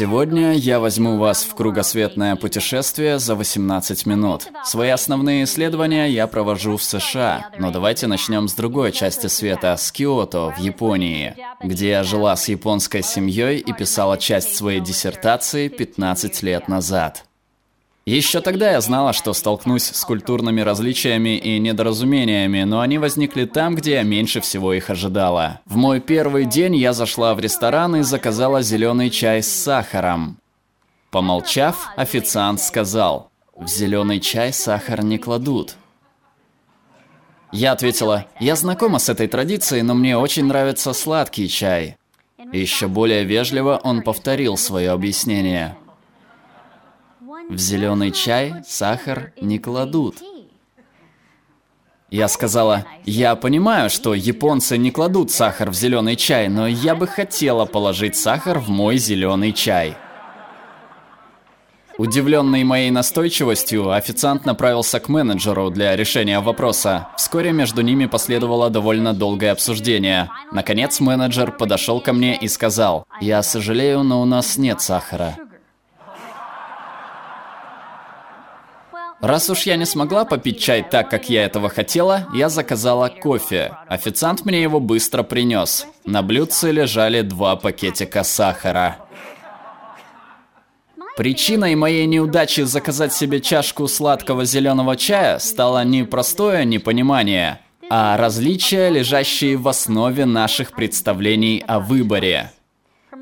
Сегодня я возьму вас в кругосветное путешествие за 18 минут. Свои основные исследования я провожу в США, но давайте начнем с другой части света, с Киото, в Японии, где я жила с японской семьей и писала часть своей диссертации 15 лет назад. Еще тогда я знала, что столкнусь с культурными различиями и недоразумениями, но они возникли там, где я меньше всего их ожидала. В мой первый день я зашла в ресторан и заказала зеленый чай с сахаром. Помолчав, официант сказал, «В зеленый чай сахар не кладут». Я ответила, «Я знакома с этой традицией, но мне очень нравится сладкий чай». Еще более вежливо он повторил свое объяснение – в зеленый чай сахар не кладут. Я сказала, я понимаю, что японцы не кладут сахар в зеленый чай, но я бы хотела положить сахар в мой зеленый чай. Удивленный моей настойчивостью, официант направился к менеджеру для решения вопроса. Вскоре между ними последовало довольно долгое обсуждение. Наконец менеджер подошел ко мне и сказал, «Я сожалею, но у нас нет сахара». Раз уж я не смогла попить чай так, как я этого хотела, я заказала кофе. Официант мне его быстро принес. На блюдце лежали два пакетика сахара. Причиной моей неудачи заказать себе чашку сладкого зеленого чая стало не простое непонимание, а различия, лежащие в основе наших представлений о выборе.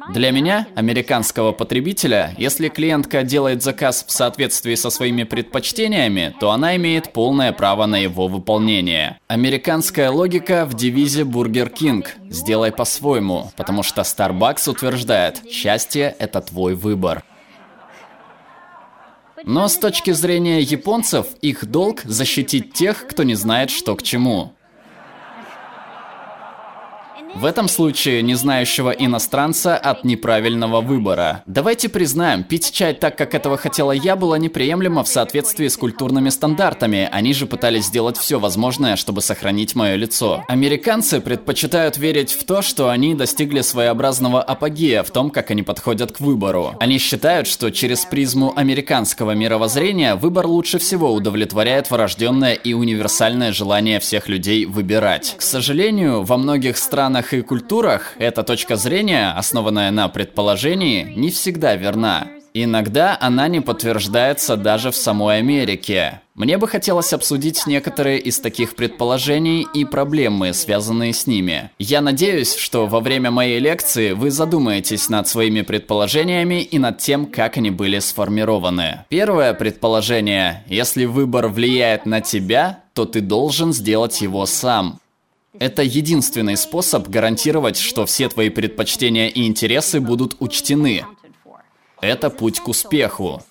Для меня, американского потребителя, если клиентка делает заказ в соответствии со своими предпочтениями, то она имеет полное право на его выполнение. Американская логика в девизе Burger King «Сделай по-своему», потому что Starbucks утверждает «Счастье – это твой выбор». Но с точки зрения японцев, их долг защитить тех, кто не знает, что к чему. В этом случае не знающего иностранца от неправильного выбора. Давайте признаем, пить чай так, как этого хотела я, было неприемлемо в соответствии с культурными стандартами. Они же пытались сделать все возможное, чтобы сохранить мое лицо. Американцы предпочитают верить в то, что они достигли своеобразного апогея в том, как они подходят к выбору. Они считают, что через призму американского мировоззрения выбор лучше всего удовлетворяет врожденное и универсальное желание всех людей выбирать. К сожалению, во многих странах странах и культурах эта точка зрения, основанная на предположении, не всегда верна. Иногда она не подтверждается даже в самой Америке. Мне бы хотелось обсудить некоторые из таких предположений и проблемы, связанные с ними. Я надеюсь, что во время моей лекции вы задумаетесь над своими предположениями и над тем, как они были сформированы. Первое предположение. Если выбор влияет на тебя, то ты должен сделать его сам. Это единственный способ гарантировать, что все твои предпочтения и интересы будут учтены. Это путь к успеху.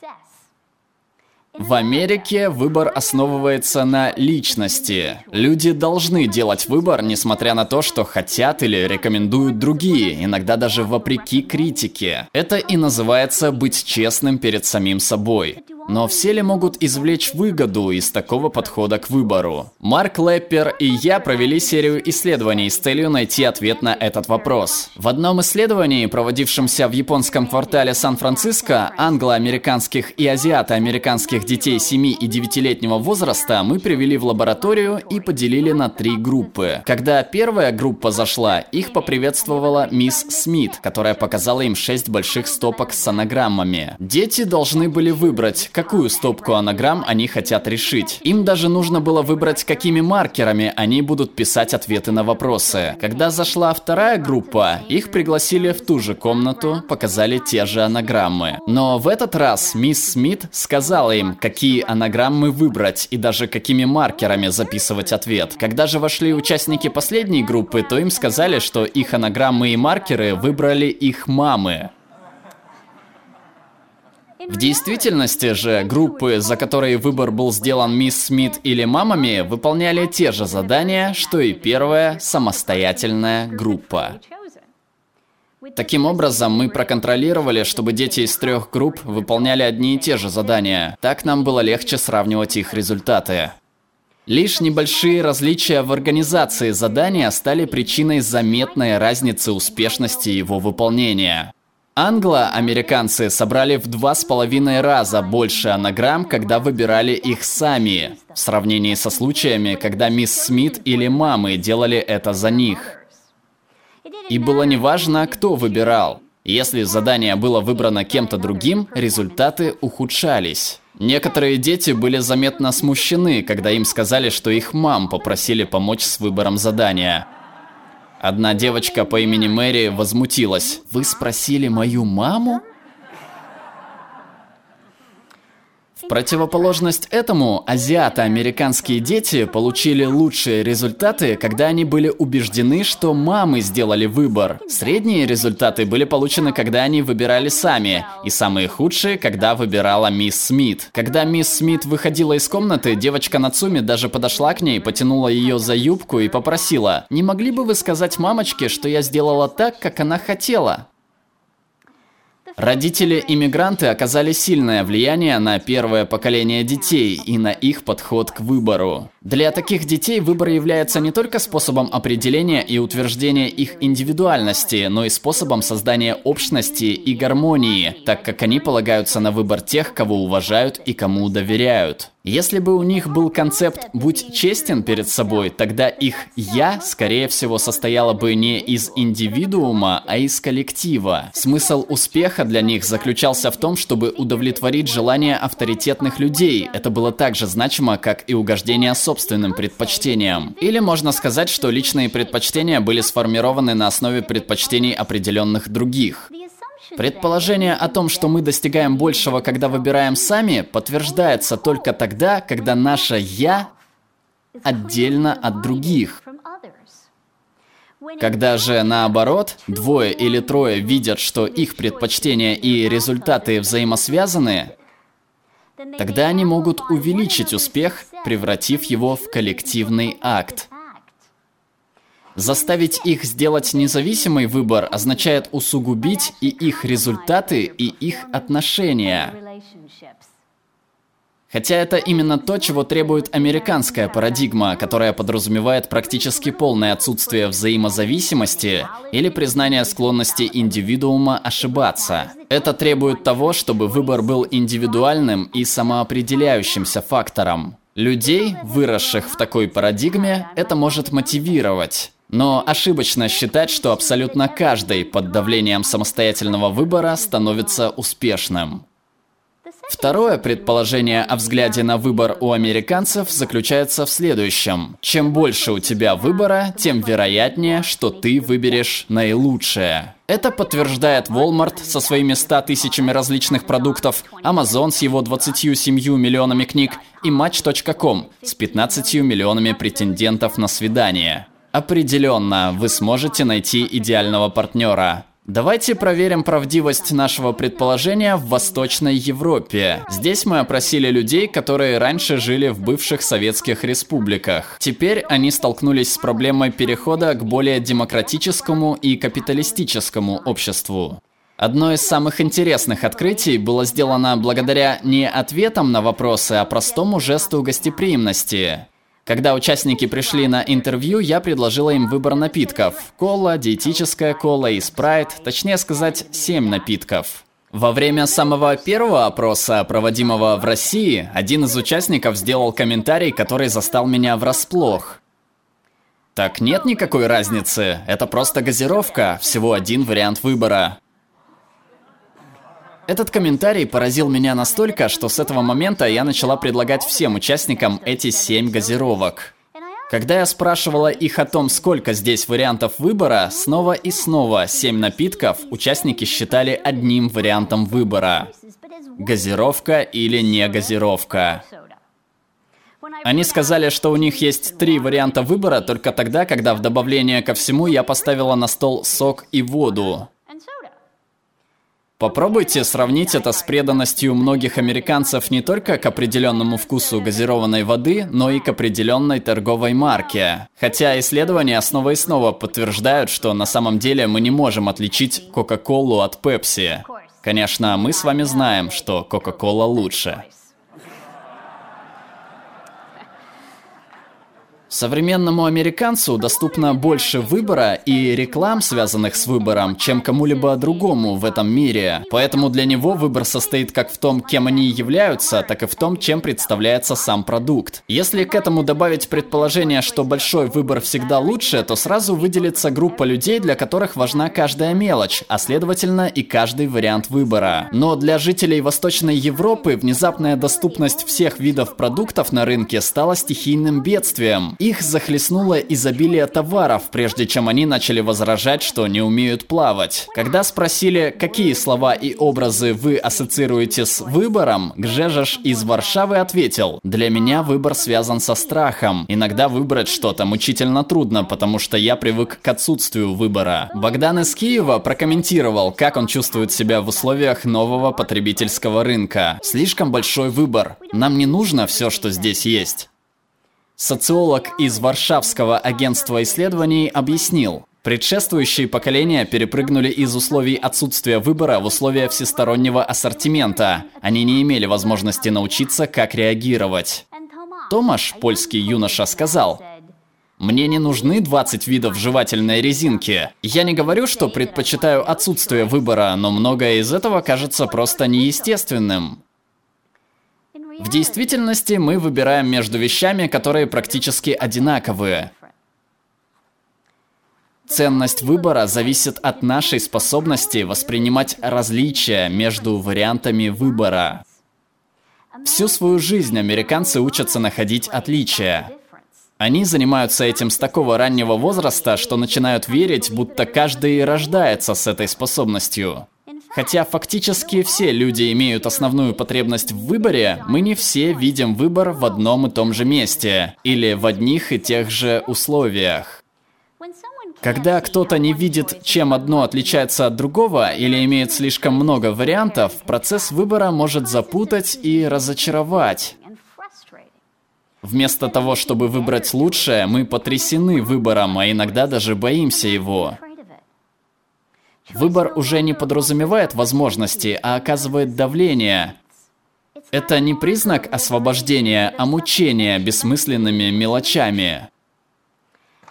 В Америке выбор основывается на личности. Люди должны делать выбор, несмотря на то, что хотят или рекомендуют другие, иногда даже вопреки критике. Это и называется быть честным перед самим собой. Но все ли могут извлечь выгоду из такого подхода к выбору? Марк Леппер и я провели серию исследований с целью найти ответ на этот вопрос. В одном исследовании, проводившемся в японском квартале Сан-Франциско, англо-американских и азиато-американских детей 7 и 9-летнего возраста мы привели в лабораторию и поделили на три группы. Когда первая группа зашла, их поприветствовала мисс Смит, которая показала им 6 больших стопок с анаграммами. Дети должны были выбрать, какую стопку анаграмм они хотят решить. Им даже нужно было выбрать, какими маркерами они будут писать ответы на вопросы. Когда зашла вторая группа, их пригласили в ту же комнату, показали те же анаграммы. Но в этот раз мисс Смит сказала им, какие анаграммы выбрать и даже какими маркерами записывать ответ. Когда же вошли участники последней группы, то им сказали, что их анаграммы и маркеры выбрали их мамы. В действительности же группы, за которые выбор был сделан мисс Смит или мамами, выполняли те же задания, что и первая самостоятельная группа. Таким образом, мы проконтролировали, чтобы дети из трех групп выполняли одни и те же задания. Так нам было легче сравнивать их результаты. Лишь небольшие различия в организации задания стали причиной заметной разницы успешности его выполнения. Англо-американцы собрали в два с половиной раза больше анаграмм, когда выбирали их сами, в сравнении со случаями, когда мисс Смит или мамы делали это за них. И было неважно, кто выбирал. Если задание было выбрано кем-то другим, результаты ухудшались. Некоторые дети были заметно смущены, когда им сказали, что их мам попросили помочь с выбором задания. Одна девочка по имени Мэри возмутилась. «Вы спросили мою маму?» Противоположность этому, азиато-американские дети получили лучшие результаты, когда они были убеждены, что мамы сделали выбор. Средние результаты были получены, когда они выбирали сами, и самые худшие, когда выбирала мисс Смит. Когда мисс Смит выходила из комнаты, девочка Нацуми даже подошла к ней, потянула ее за юбку и попросила, «Не могли бы вы сказать мамочке, что я сделала так, как она хотела?» Родители-иммигранты оказали сильное влияние на первое поколение детей и на их подход к выбору. Для таких детей выбор является не только способом определения и утверждения их индивидуальности, но и способом создания общности и гармонии, так как они полагаются на выбор тех, кого уважают и кому доверяют. Если бы у них был концепт «будь честен перед собой», тогда их «я», скорее всего, состояло бы не из индивидуума, а из коллектива. Смысл успеха для них заключался в том, чтобы удовлетворить желания авторитетных людей. Это было так же значимо, как и угождение собственным предпочтениям. Или можно сказать, что личные предпочтения были сформированы на основе предпочтений определенных других. Предположение о том, что мы достигаем большего, когда выбираем сами, подтверждается только тогда, когда наше «я» отдельно от других. Когда же наоборот, двое или трое видят, что их предпочтения и результаты взаимосвязаны, тогда они могут увеличить успех, превратив его в коллективный акт. Заставить их сделать независимый выбор означает усугубить и их результаты, и их отношения. Хотя это именно то, чего требует американская парадигма, которая подразумевает практически полное отсутствие взаимозависимости или признание склонности индивидуума ошибаться. Это требует того, чтобы выбор был индивидуальным и самоопределяющимся фактором. Людей, выросших в такой парадигме, это может мотивировать. Но ошибочно считать, что абсолютно каждый под давлением самостоятельного выбора становится успешным. Второе предположение о взгляде на выбор у американцев заключается в следующем. Чем больше у тебя выбора, тем вероятнее, что ты выберешь наилучшее. Это подтверждает Walmart со своими 100 тысячами различных продуктов, Amazon с его 27 миллионами книг и Match.com с 15 миллионами претендентов на свидание. Определенно, вы сможете найти идеального партнера. Давайте проверим правдивость нашего предположения в Восточной Европе. Здесь мы опросили людей, которые раньше жили в бывших советских республиках. Теперь они столкнулись с проблемой перехода к более демократическому и капиталистическому обществу. Одно из самых интересных открытий было сделано благодаря не ответам на вопросы, а простому жесту гостеприимности. Когда участники пришли на интервью, я предложила им выбор напитков. Кола, диетическая кола и спрайт, точнее сказать, 7 напитков. Во время самого первого опроса, проводимого в России, один из участников сделал комментарий, который застал меня врасплох. Так нет никакой разницы, это просто газировка, всего один вариант выбора. Этот комментарий поразил меня настолько, что с этого момента я начала предлагать всем участникам эти семь газировок. Когда я спрашивала их о том, сколько здесь вариантов выбора, снова и снова семь напитков участники считали одним вариантом выбора. Газировка или не газировка. Они сказали, что у них есть три варианта выбора только тогда, когда в добавление ко всему я поставила на стол сок и воду. Попробуйте сравнить это с преданностью многих американцев не только к определенному вкусу газированной воды, но и к определенной торговой марке. Хотя исследования снова и снова подтверждают, что на самом деле мы не можем отличить Кока-Колу от Пепси. Конечно, мы с вами знаем, что Кока-Кола лучше. Современному американцу доступно больше выбора и реклам, связанных с выбором, чем кому-либо другому в этом мире. Поэтому для него выбор состоит как в том, кем они являются, так и в том, чем представляется сам продукт. Если к этому добавить предположение, что большой выбор всегда лучше, то сразу выделится группа людей, для которых важна каждая мелочь, а следовательно и каждый вариант выбора. Но для жителей Восточной Европы внезапная доступность всех видов продуктов на рынке стала стихийным бедствием. Их захлестнуло изобилие товаров, прежде чем они начали возражать, что не умеют плавать. Когда спросили, какие слова и образы вы ассоциируете с выбором, Гжежаш из Варшавы ответил, «Для меня выбор связан со страхом. Иногда выбрать что-то мучительно трудно, потому что я привык к отсутствию выбора». Богдан из Киева прокомментировал, как он чувствует себя в условиях нового потребительского рынка. Слишком большой выбор. Нам не нужно все, что здесь есть. Социолог из Варшавского агентства исследований объяснил, Предшествующие поколения перепрыгнули из условий отсутствия выбора в условия всестороннего ассортимента. Они не имели возможности научиться, как реагировать. Томаш, польский юноша, сказал, мне не нужны 20 видов жевательной резинки. Я не говорю, что предпочитаю отсутствие выбора, но многое из этого кажется просто неестественным. В действительности мы выбираем между вещами, которые практически одинаковые. Ценность выбора зависит от нашей способности воспринимать различия между вариантами выбора. Всю свою жизнь американцы учатся находить отличия. Они занимаются этим с такого раннего возраста, что начинают верить, будто каждый рождается с этой способностью. Хотя фактически все люди имеют основную потребность в выборе, мы не все видим выбор в одном и том же месте или в одних и тех же условиях. Когда кто-то не видит, чем одно отличается от другого или имеет слишком много вариантов, процесс выбора может запутать и разочаровать. Вместо того, чтобы выбрать лучшее, мы потрясены выбором, а иногда даже боимся его. Выбор уже не подразумевает возможности, а оказывает давление. Это не признак освобождения, а мучения бессмысленными мелочами.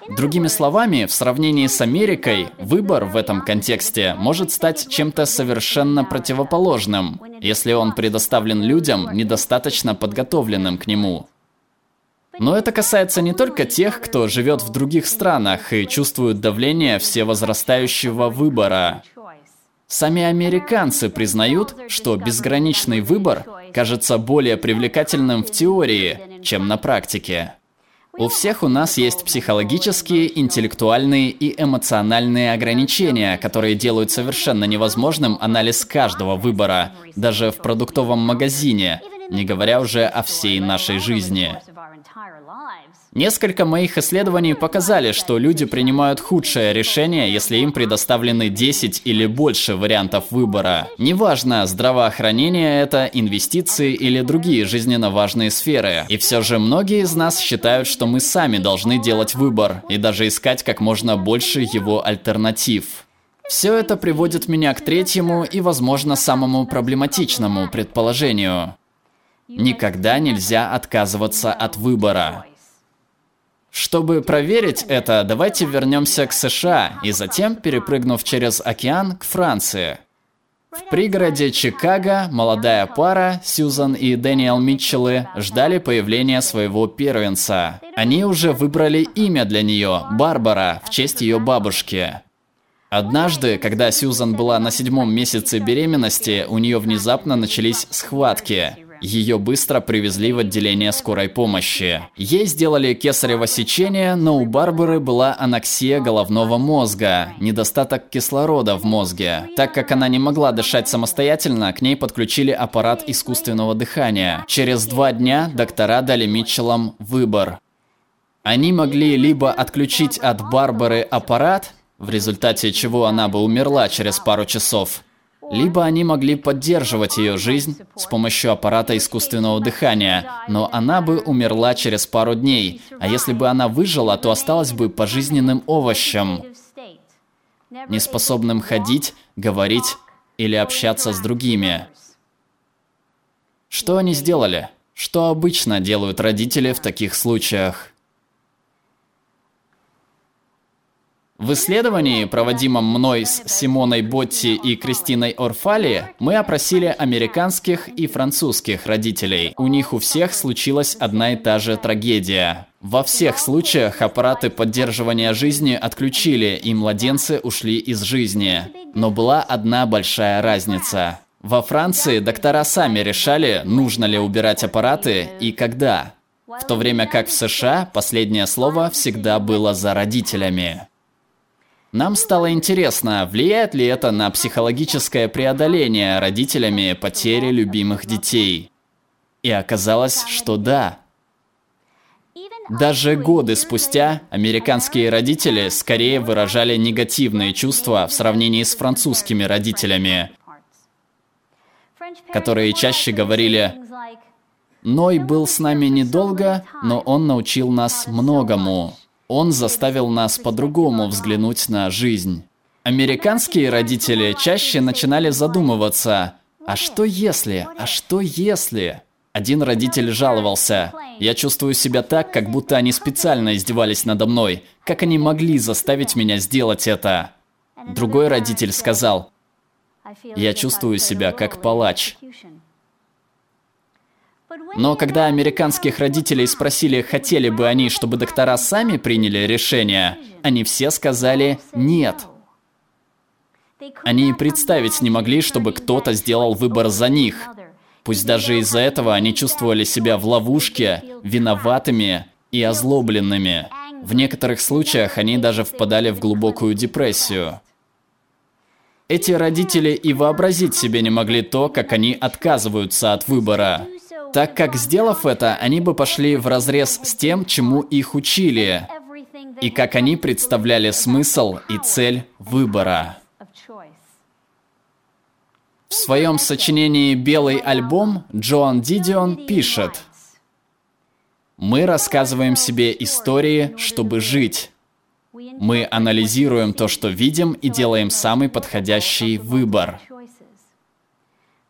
Другими словами, в сравнении с Америкой, выбор в этом контексте может стать чем-то совершенно противоположным, если он предоставлен людям, недостаточно подготовленным к нему. Но это касается не только тех, кто живет в других странах и чувствует давление всевозрастающего выбора. Сами американцы признают, что безграничный выбор кажется более привлекательным в теории, чем на практике. У всех у нас есть психологические, интеллектуальные и эмоциональные ограничения, которые делают совершенно невозможным анализ каждого выбора, даже в продуктовом магазине, не говоря уже о всей нашей жизни. Несколько моих исследований показали, что люди принимают худшее решение, если им предоставлены 10 или больше вариантов выбора. Неважно, здравоохранение это, инвестиции или другие жизненно важные сферы. И все же многие из нас считают, что мы сами должны делать выбор и даже искать как можно больше его альтернатив. Все это приводит меня к третьему и, возможно, самому проблематичному предположению. Никогда нельзя отказываться от выбора. Чтобы проверить это, давайте вернемся к США и затем, перепрыгнув через океан, к Франции. В пригороде Чикаго молодая пара, Сьюзан и Дэниел Митчеллы, ждали появления своего первенца. Они уже выбрали имя для нее – Барбара, в честь ее бабушки. Однажды, когда Сьюзан была на седьмом месяце беременности, у нее внезапно начались схватки. Ее быстро привезли в отделение скорой помощи. Ей сделали кесарево сечение, но у Барбары была аноксия головного мозга, недостаток кислорода в мозге. Так как она не могла дышать самостоятельно, к ней подключили аппарат искусственного дыхания. Через два дня доктора дали Митчеллам выбор. Они могли либо отключить от Барбары аппарат, в результате чего она бы умерла через пару часов, либо они могли поддерживать ее жизнь с помощью аппарата искусственного дыхания, но она бы умерла через пару дней, а если бы она выжила, то осталась бы пожизненным овощем, неспособным ходить, говорить или общаться с другими. Что они сделали? Что обычно делают родители в таких случаях? В исследовании, проводимом мной с Симоной Ботти и Кристиной Орфали, мы опросили американских и французских родителей. У них у всех случилась одна и та же трагедия. Во всех случаях аппараты поддерживания жизни отключили, и младенцы ушли из жизни. Но была одна большая разница. Во Франции доктора сами решали, нужно ли убирать аппараты и когда. В то время как в США последнее слово всегда было за родителями. Нам стало интересно, влияет ли это на психологическое преодоление родителями потери любимых детей. И оказалось, что да. Даже годы спустя американские родители скорее выражали негативные чувства в сравнении с французскими родителями, которые чаще говорили «Ной был с нами недолго, но он научил нас многому». Он заставил нас по-другому взглянуть на жизнь. Американские родители чаще начинали задумываться, а что если, а что если? Один родитель жаловался, я чувствую себя так, как будто они специально издевались надо мной. Как они могли заставить меня сделать это? Другой родитель сказал, я чувствую себя как палач. Но когда американских родителей спросили, хотели бы они, чтобы доктора сами приняли решение, они все сказали «нет». Они и представить не могли, чтобы кто-то сделал выбор за них. Пусть даже из-за этого они чувствовали себя в ловушке, виноватыми и озлобленными. В некоторых случаях они даже впадали в глубокую депрессию. Эти родители и вообразить себе не могли то, как они отказываются от выбора так как, сделав это, они бы пошли в разрез с тем, чему их учили, и как они представляли смысл и цель выбора. В своем сочинении «Белый альбом» Джоан Дидион пишет «Мы рассказываем себе истории, чтобы жить. Мы анализируем то, что видим, и делаем самый подходящий выбор.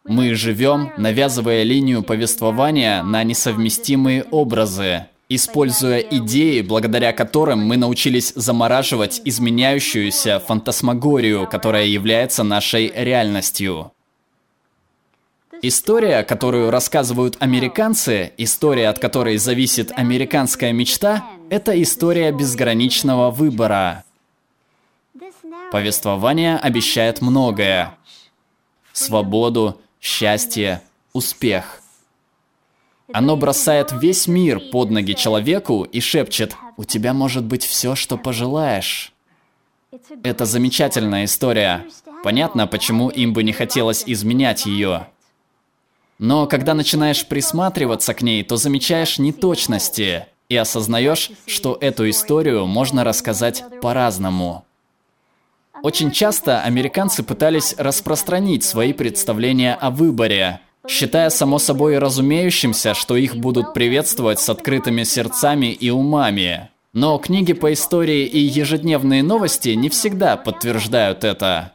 Мы живем, навязывая линию повествования на несовместимые образы, используя идеи, благодаря которым мы научились замораживать изменяющуюся фантасмагорию, которая является нашей реальностью. История, которую рассказывают американцы, история, от которой зависит американская мечта, это история безграничного выбора. Повествование обещает многое. Свободу, счастье, успех. Оно бросает весь мир под ноги человеку и шепчет «У тебя может быть все, что пожелаешь». Это замечательная история. Понятно, почему им бы не хотелось изменять ее. Но когда начинаешь присматриваться к ней, то замечаешь неточности и осознаешь, что эту историю можно рассказать по-разному. Очень часто американцы пытались распространить свои представления о выборе, считая само собой разумеющимся, что их будут приветствовать с открытыми сердцами и умами. Но книги по истории и ежедневные новости не всегда подтверждают это.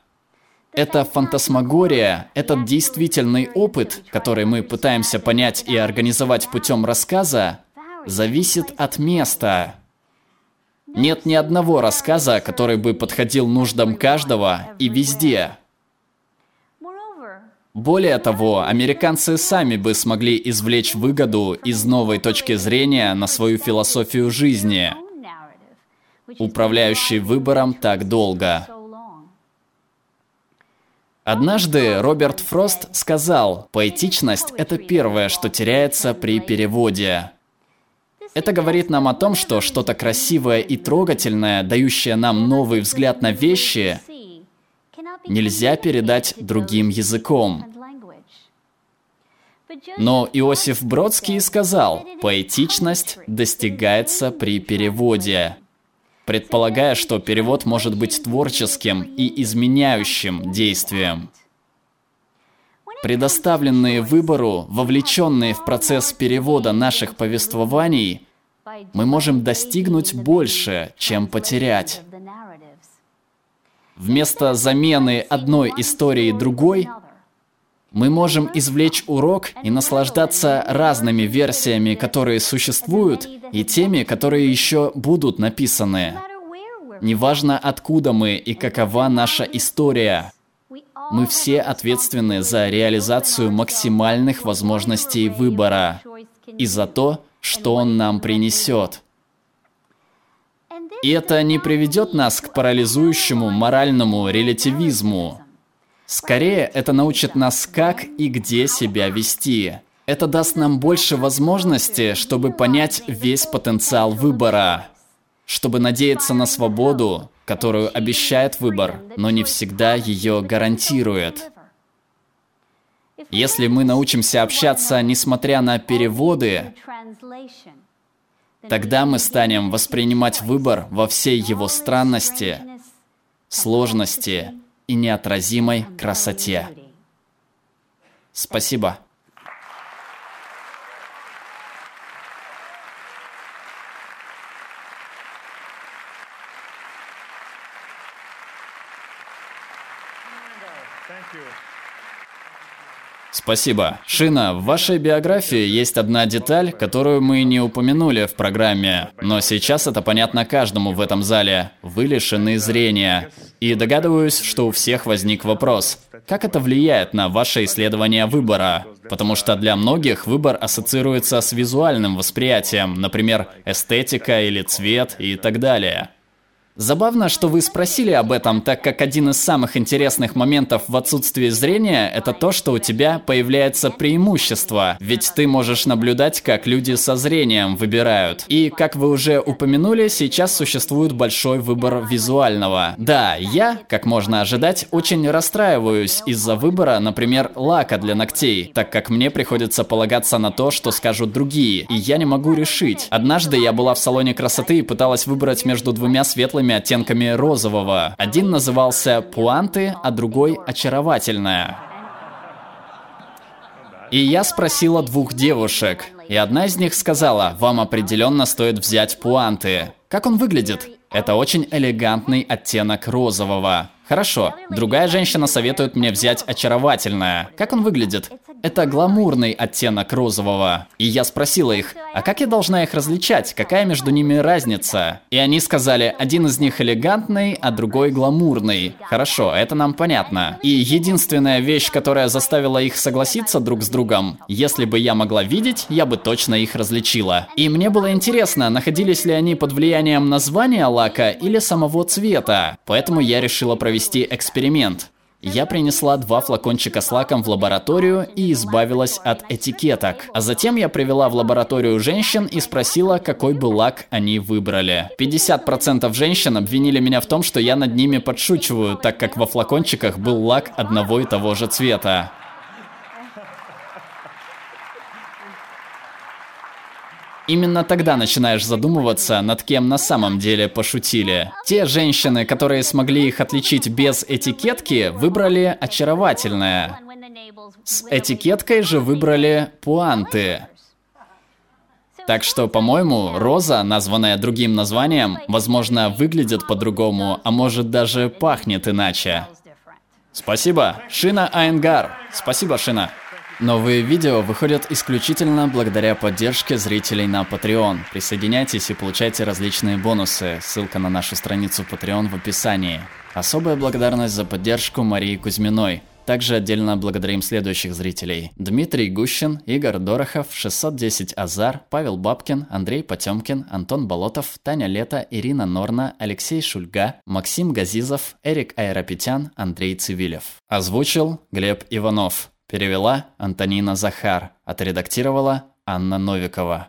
Это фантасмагория, этот действительный опыт, который мы пытаемся понять и организовать путем рассказа, зависит от места. Нет ни одного рассказа, который бы подходил нуждам каждого и везде. Более того, американцы сами бы смогли извлечь выгоду из новой точки зрения на свою философию жизни, управляющей выбором так долго. Однажды Роберт Фрост сказал, поэтичность – это первое, что теряется при переводе. Это говорит нам о том, что что-то красивое и трогательное, дающее нам новый взгляд на вещи, нельзя передать другим языком. Но Иосиф Бродский сказал, поэтичность достигается при переводе, предполагая, что перевод может быть творческим и изменяющим действием. Предоставленные выбору, вовлеченные в процесс перевода наших повествований, мы можем достигнуть больше, чем потерять. Вместо замены одной истории другой, мы можем извлечь урок и наслаждаться разными версиями, которые существуют, и теми, которые еще будут написаны. Неважно, откуда мы и какова наша история, мы все ответственны за реализацию максимальных возможностей выбора и за то, что он нам принесет. И это не приведет нас к парализующему моральному релятивизму. Скорее, это научит нас, как и где себя вести. Это даст нам больше возможностей, чтобы понять весь потенциал выбора, чтобы надеяться на свободу, которую обещает выбор, но не всегда ее гарантирует. Если мы научимся общаться, несмотря на переводы, тогда мы станем воспринимать выбор во всей его странности, сложности и неотразимой красоте. Спасибо. Спасибо. Шина, в вашей биографии есть одна деталь, которую мы не упомянули в программе, но сейчас это понятно каждому в этом зале. Вы лишены зрения. И догадываюсь, что у всех возник вопрос. Как это влияет на ваше исследование выбора? Потому что для многих выбор ассоциируется с визуальным восприятием, например, эстетика или цвет и так далее. Забавно, что вы спросили об этом, так как один из самых интересных моментов в отсутствии зрения – это то, что у тебя появляется преимущество. Ведь ты можешь наблюдать, как люди со зрением выбирают. И, как вы уже упомянули, сейчас существует большой выбор визуального. Да, я, как можно ожидать, очень расстраиваюсь из-за выбора, например, лака для ногтей, так как мне приходится полагаться на то, что скажут другие, и я не могу решить. Однажды я была в салоне красоты и пыталась выбрать между двумя светлыми светлыми оттенками розового. Один назывался «Пуанты», а другой «Очаровательная». И я спросила двух девушек, и одна из них сказала, вам определенно стоит взять пуанты. Как он выглядит? Это очень элегантный оттенок розового. Хорошо, другая женщина советует мне взять очаровательное. Как он выглядит? Это гламурный оттенок розового. И я спросила их, а как я должна их различать? Какая между ними разница? И они сказали, один из них элегантный, а другой гламурный. Хорошо, это нам понятно. И единственная вещь, которая заставила их согласиться друг с другом, если бы я могла видеть, я бы точно их различила. И мне было интересно, находились ли они под влиянием названия лака или самого цвета. Поэтому я решила провести эксперимент. Я принесла два флакончика с лаком в лабораторию и избавилась от этикеток. А затем я привела в лабораторию женщин и спросила, какой бы лак они выбрали. 50% женщин обвинили меня в том, что я над ними подшучиваю, так как во флакончиках был лак одного и того же цвета. Именно тогда начинаешь задумываться, над кем на самом деле пошутили. Те женщины, которые смогли их отличить без этикетки, выбрали очаровательное. С этикеткой же выбрали пуанты. Так что, по-моему, роза, названная другим названием, возможно, выглядит по-другому, а может даже пахнет иначе. Спасибо, Шина Айнгар. Спасибо, Шина. Новые видео выходят исключительно благодаря поддержке зрителей на Patreon. Присоединяйтесь и получайте различные бонусы. Ссылка на нашу страницу Patreon в описании. Особая благодарность за поддержку Марии Кузьминой. Также отдельно благодарим следующих зрителей. Дмитрий Гущин, Игорь Дорохов, 610 Азар, Павел Бабкин, Андрей Потемкин, Антон Болотов, Таня Лето, Ирина Норна, Алексей Шульга, Максим Газизов, Эрик Айрапетян, Андрей Цивилев. Озвучил Глеб Иванов. Перевела Антонина Захар. Отредактировала Анна Новикова.